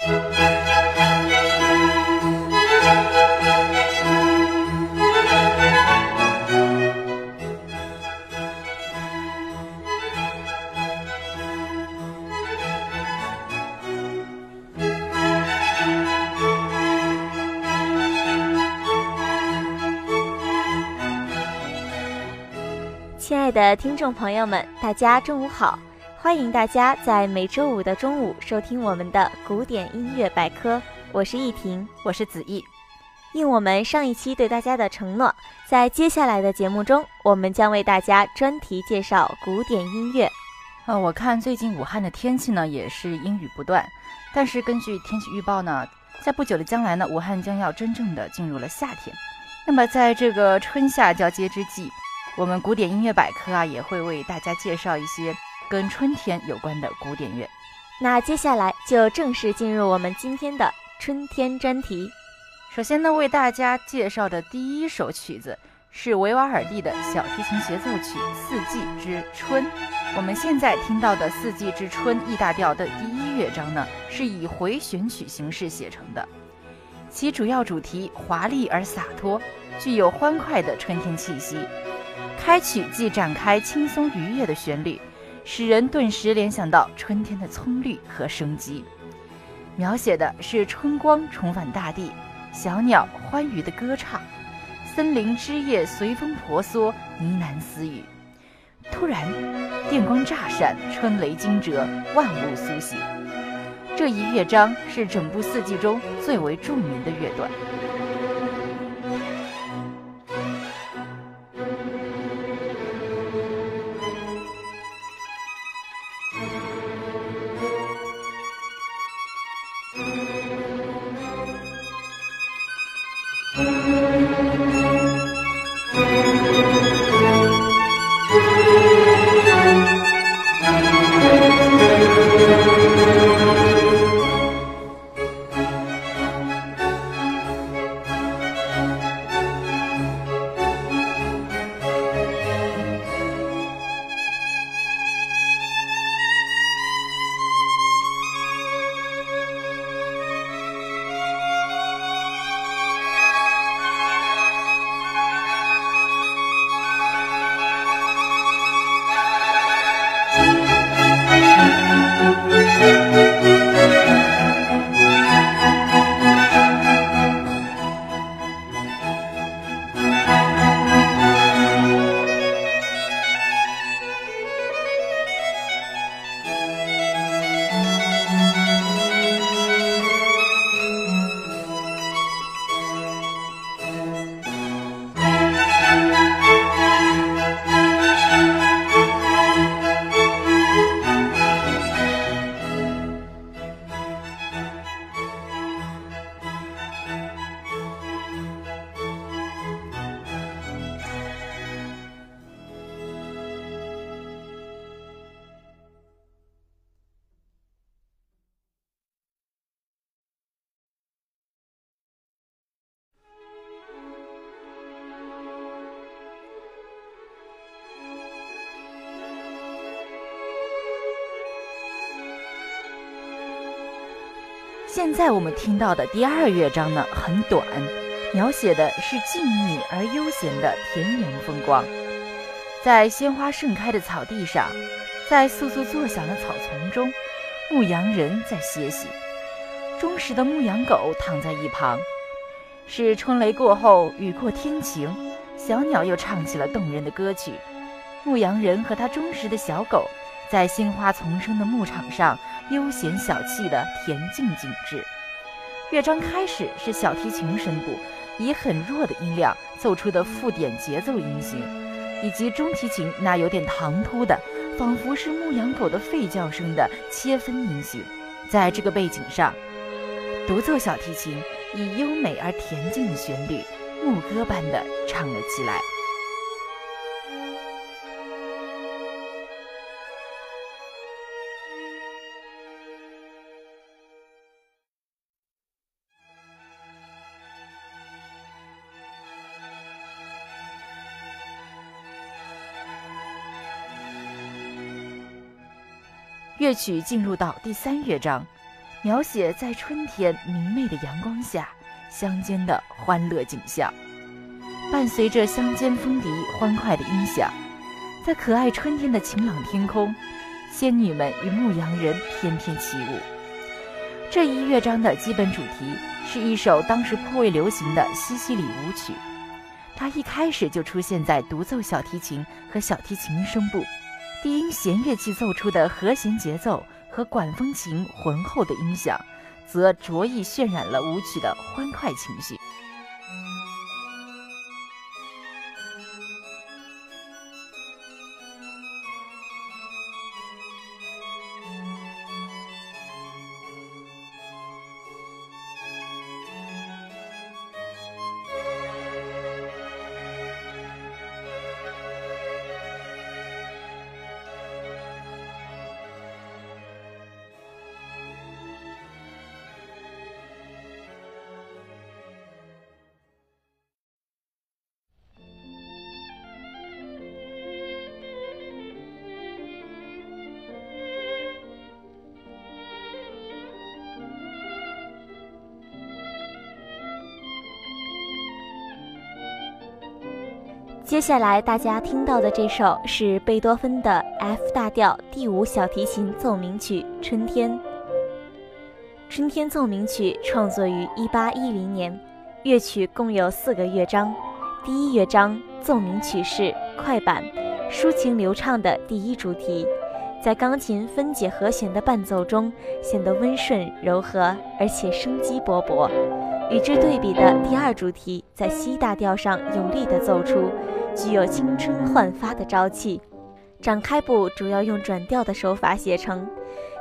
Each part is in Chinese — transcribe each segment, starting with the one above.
亲爱的听众朋友们，大家中午好！欢迎大家在每周五的中午收听我们的古典音乐百科。我是易婷，我是子毅。应我们上一期对大家的承诺，在接下来的节目中，我们将为大家专题介绍古典音乐。呃，我看最近武汉的天气呢也是阴雨不断，但是根据天气预报呢，在不久的将来呢，武汉将要真正的进入了夏天。那么在这个春夏交接之际，我们古典音乐百科啊，也会为大家介绍一些跟春天有关的古典乐。那接下来就正式进入我们今天的春天专题。首先呢，为大家介绍的第一首曲子是维瓦尔第的小提琴协奏曲《四季之春》。我们现在听到的《四季之春》E 大调的第一乐章呢，是以回旋曲形式写成的，其主要主题华丽而洒脱，具有欢快的春天气息。开曲即展开轻松愉悦的旋律，使人顿时联想到春天的葱绿和生机。描写的是春光重返大地，小鸟欢愉的歌唱，森林枝叶随风婆娑，呢喃私语。突然，电光乍闪，春雷惊蛰，万物苏醒。这一乐章是整部四季中最为著名的乐段。现在我们听到的第二乐章呢，很短，描写的是静谧而悠闲的田园风光。在鲜花盛开的草地上，在簌簌作响的草丛中，牧羊人在歇息，忠实的牧羊狗躺在一旁。是春雷过后，雨过天晴，小鸟又唱起了动人的歌曲。牧羊人和他忠实的小狗，在鲜花丛生的牧场上。悠闲小憩的恬静景致。乐章开始是小提琴声部以很弱的音量奏出的附点节奏音型，以及中提琴那有点唐突的，仿佛是牧羊狗的吠叫声的切分音型。在这个背景上，独奏小提琴以优美而恬静的旋律，牧歌般的唱了起来。乐曲进入到第三乐章，描写在春天明媚的阳光下乡间的欢乐景象，伴随着乡间风笛欢快的音响，在可爱春天的晴朗天空，仙女们与牧羊人翩翩起舞。这一乐章的基本主题是一首当时颇为流行的西西里舞曲，它一开始就出现在独奏小提琴和小提琴声部，低音弦乐器奏出的和弦节奏。和管风琴浑厚的音响，则着意渲染了舞曲的欢快情绪。接下来大家听到的这首是贝多芬的 F 大调第五小提琴奏鸣曲《春天》。《春天奏鸣曲》创作于1810年，乐曲共有四个乐章。第一乐章奏鸣曲式快板，抒情流畅的第一主题，在钢琴分解和弦的伴奏中显得温顺柔和，而且生机勃勃。与之对比的第二主题在 C 大调上有力地奏出。具有青春焕发的朝气，展开部主要用转调的手法写成，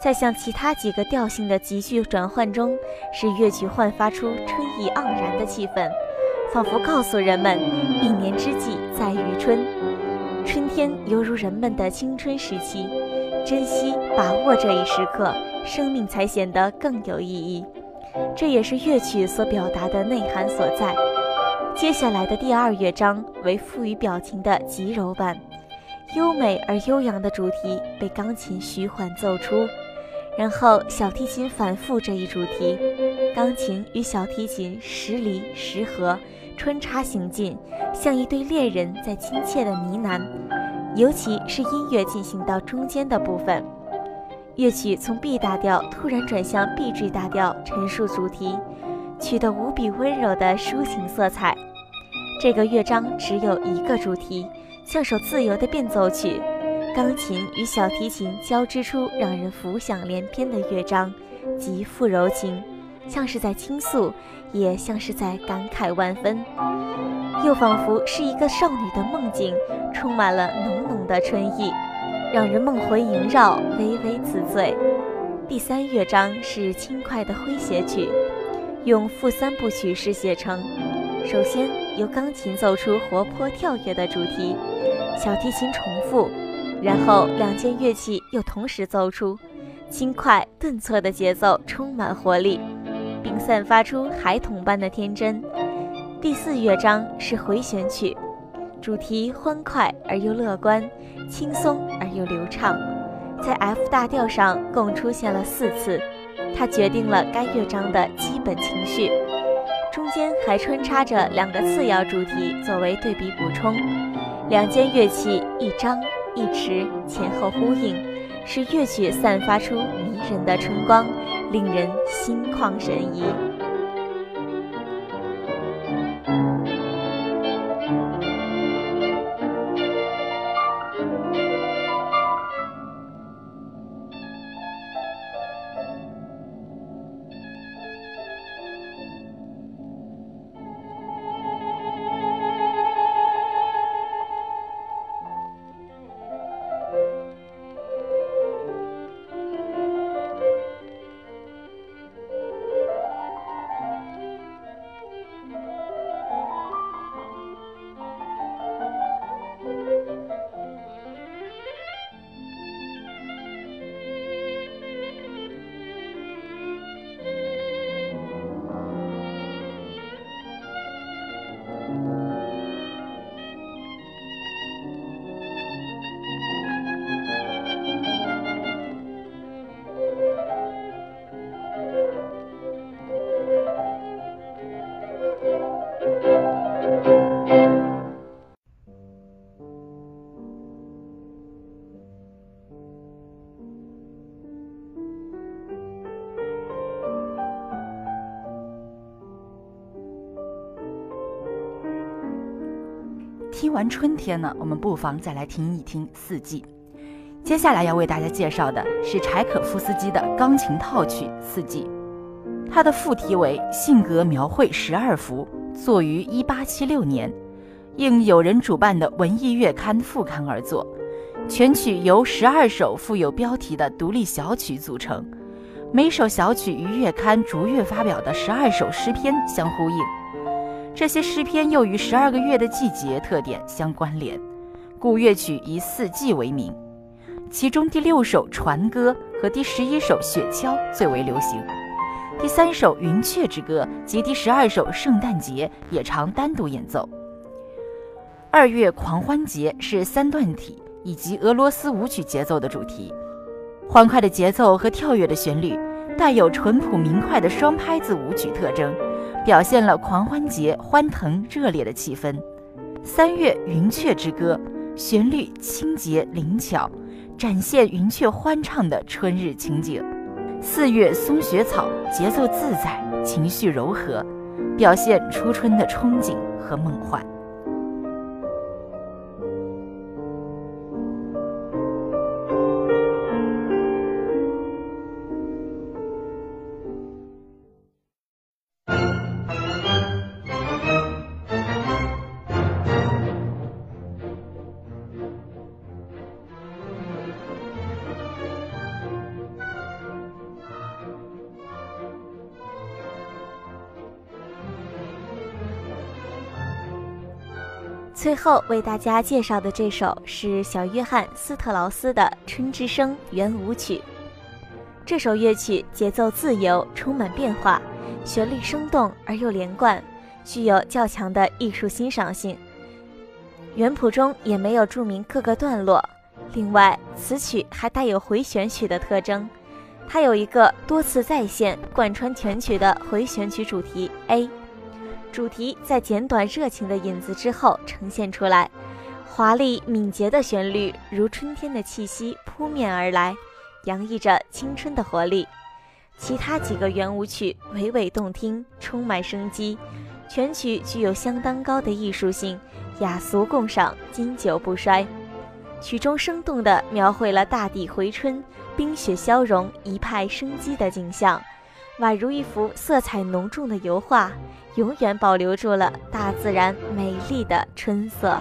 在向其他几个调性的急剧转换中，使乐曲焕发出春意盎然的气氛，仿佛告诉人们，一年之计在于春，春天犹如人们的青春时期，珍惜把握这一时刻，生命才显得更有意义。这也是乐曲所表达的内涵所在。接下来的第二乐章为赋予表情的极柔版，优美而悠扬的主题被钢琴徐缓奏出，然后小提琴反复这一主题，钢琴与小提琴时离时合，穿插行进，像一对恋人在亲切的呢喃。尤其是音乐进行到中间的部分，乐曲从 B 大调突然转向 B G 大调，陈述主题。取得无比温柔的抒情色彩。这个乐章只有一个主题，像首自由的变奏曲，钢琴与小提琴交织出让人浮想联翩的乐章，极富柔情，像是在倾诉，也像是在感慨万分，又仿佛是一个少女的梦境，充满了浓浓的春意，让人梦魂萦绕，微微自醉。第三乐章是轻快的诙谐曲。用副三部曲式写成，首先由钢琴奏出活泼跳跃的主题，小提琴重复，然后两件乐器又同时奏出，轻快顿挫的节奏充满活力，并散发出孩童般的天真。第四乐章是回旋曲，主题欢快而又乐观，轻松而又流畅，在 F 大调上共出现了四次。它决定了该乐章的基本情绪，中间还穿插着两个次要主题作为对比补充，两件乐器一张一弛，前后呼应，使乐曲散发出迷人的春光，令人心旷神怡。完春天呢，我们不妨再来听一听四季。接下来要为大家介绍的是柴可夫斯基的钢琴套曲《四季》，它的副题为《性格描绘十二幅》，作于1876年，应友人主办的文艺月刊副刊而作。全曲由十二首附有标题的独立小曲组成，每首小曲与月刊逐月发表的十二首诗篇相呼应。这些诗篇又与十二个月的季节特点相关联，故乐曲以四季为名。其中第六首《船歌》和第十一首《雪橇》最为流行，第三首《云雀之歌》及第十二首《圣诞节》也常单独演奏。二月狂欢节是三段体以及俄罗斯舞曲节奏的主题，欢快的节奏和跳跃的旋律，带有淳朴明快的双拍子舞曲特征。表现了狂欢节欢腾热烈的气氛。三月云雀之歌，旋律清洁灵巧，展现云雀欢唱的春日情景。四月松雪草，节奏自在，情绪柔和，表现初春的憧憬和梦幻。最后为大家介绍的这首是小约翰斯特劳斯的《春之声》圆舞曲。这首乐曲节奏自由，充满变化，旋律生动而又连贯，具有较强的艺术欣赏性。原谱中也没有注明各个段落。另外，此曲还带有回旋曲的特征，它有一个多次再现、贯穿全曲的回旋曲主题 A。主题在简短热情的引子之后呈现出来，华丽敏捷的旋律如春天的气息扑面而来，洋溢着青春的活力。其他几个圆舞曲娓娓动听，充满生机，全曲具有相当高的艺术性，雅俗共赏，经久不衰。曲中生动地描绘了大地回春、冰雪消融、一派生机的景象。宛如一幅色彩浓重的油画，永远保留住了大自然美丽的春色。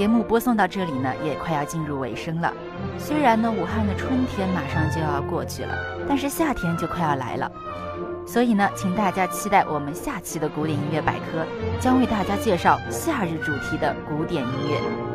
节目播送到这里呢，也快要进入尾声了。虽然呢，武汉的春天马上就要过去了，但是夏天就快要来了。所以呢，请大家期待我们下期的古典音乐百科，将为大家介绍夏日主题的古典音乐。